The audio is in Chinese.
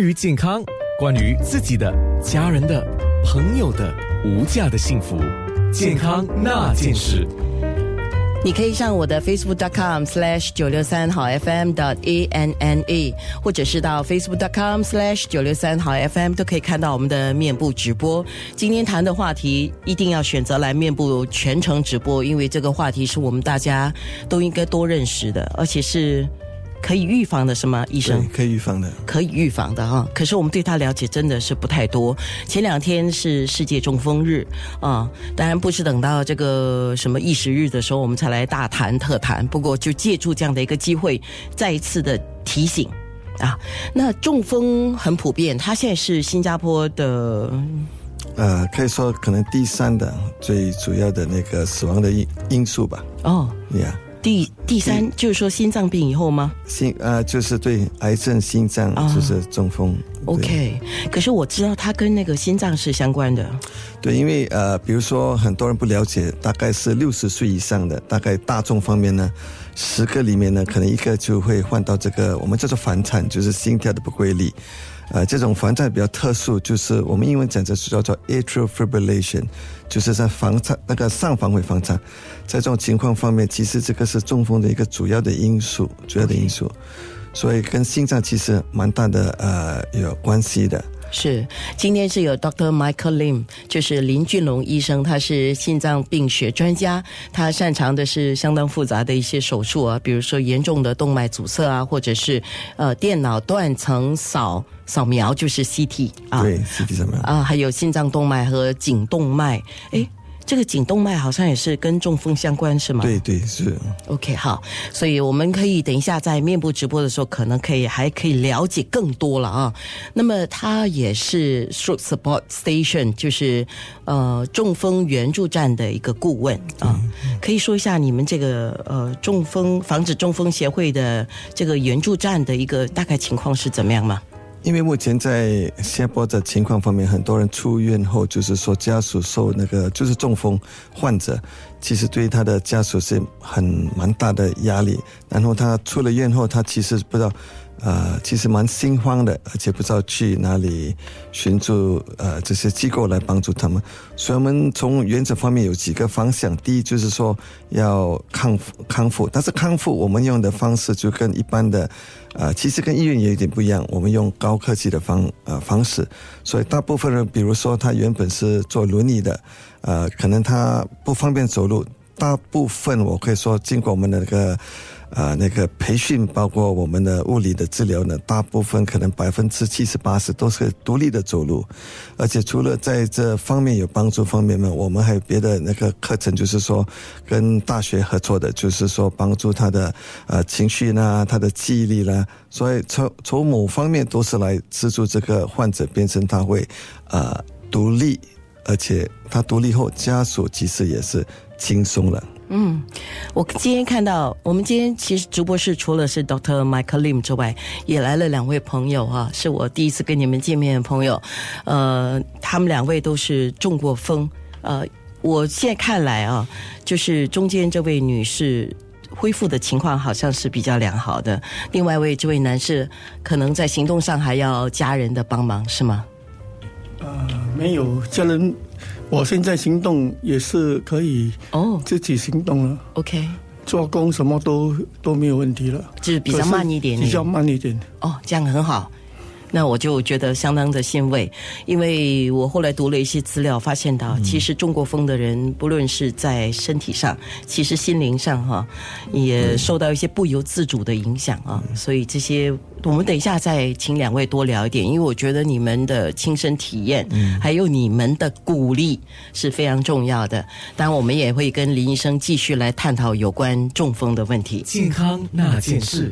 于健康，关于自己的、家人的、朋友的无价的幸福，健康那件事。你可以上我的 facebook.com/slash 九六三好 FM 的 a n n a，或者是到 facebook.com/slash 九六三好 FM 都可以看到我们的面部直播。今天谈的话题一定要选择来面部全程直播，因为这个话题是我们大家都应该多认识的，而且是。可以预防的是吗医生？可以预防的，可以预防的哈。可是我们对他了解真的是不太多。前两天是世界中风日啊，当然不是等到这个什么意识日的时候我们才来大谈特谈。不过就借助这样的一个机会，再一次的提醒啊。那中风很普遍，它现在是新加坡的，呃，可以说可能第三的最主要的那个死亡的因因素吧。哦，呀。第第三就是说心脏病以后吗？心呃，就是对癌症、心脏就是中风。OK，可是我知道它跟那个心脏是相关的。对，因为呃，比如说很多人不了解，大概是六十岁以上的，大概大众方面呢，十个里面呢，可能一个就会患到这个我们叫做房产，就是心跳的不规律。呃，这种房颤比较特殊，就是我们英文讲的是叫做 atrial fibrillation，就是在房颤那个上房会房颤，在这种情况方面，其实这个是中风的一个主要的因素，主要的因素，所以跟心脏其实蛮大的呃有关系的。是，今天是有 Dr. Michael Lim，就是林俊龙医生，他是心脏病学专家，他擅长的是相当复杂的一些手术啊，比如说严重的动脉阻塞啊，或者是呃电脑断层扫扫描，就是 CT 啊，对 CT 扫描啊，还有心脏动脉和颈动脉，哎。这个颈动脉好像也是跟中风相关，是吗？对对是。OK，好，所以我们可以等一下在面部直播的时候，可能可以还可以了解更多了啊。那么它也是 Stroke Support Station，就是呃中风援助站的一个顾问啊。可以说一下你们这个呃中风防止中风协会的这个援助站的一个大概情况是怎么样吗？因为目前在新加坡的情况方面，很多人出院后，就是说家属受那个就是中风患者，其实对他的家属是很蛮大的压力。然后他出了院后，他其实不知道。呃，其实蛮心慌的，而且不知道去哪里寻助呃这些机构来帮助他们。所以我们从原则方面有几个方向。第一就是说要康复康复，但是康复我们用的方式就跟一般的呃，其实跟医院也有点不一样。我们用高科技的方呃方式，所以大部分人，比如说他原本是坐轮椅的，呃，可能他不方便走路，大部分我可以说经过我们的那个。啊，那个培训包括我们的物理的治疗呢，大部分可能百分之七十八十都是独立的走路，而且除了在这方面有帮助方面呢，我们还有别的那个课程，就是说跟大学合作的，就是说帮助他的呃情绪呢，他的记忆力啦，所以从从某方面都是来资助这个患者变成他会呃独立，而且他独立后家属其实也是轻松了。嗯，我今天看到，我们今天其实直播室除了是 Doctor Michael Lim 之外，也来了两位朋友哈，是我第一次跟你们见面的朋友。呃，他们两位都是中过风。呃，我现在看来啊，就是中间这位女士恢复的情况好像是比较良好的，另外一位这位男士可能在行动上还要家人的帮忙，是吗？呃，没有家人。我现在行动也是可以哦，自己行动了。OK，做工什么都都没有问题了，就是比较慢一点，比较慢一点。哦，这样很好。那我就觉得相当的欣慰，因为我后来读了一些资料，发现到其实中国风的人，不论是在身体上，其实心灵上哈，也受到一些不由自主的影响啊。所以这些，我们等一下再请两位多聊一点，因为我觉得你们的亲身体验，还有你们的鼓励是非常重要的。当然，我们也会跟林医生继续来探讨有关中风的问题。健康那件事。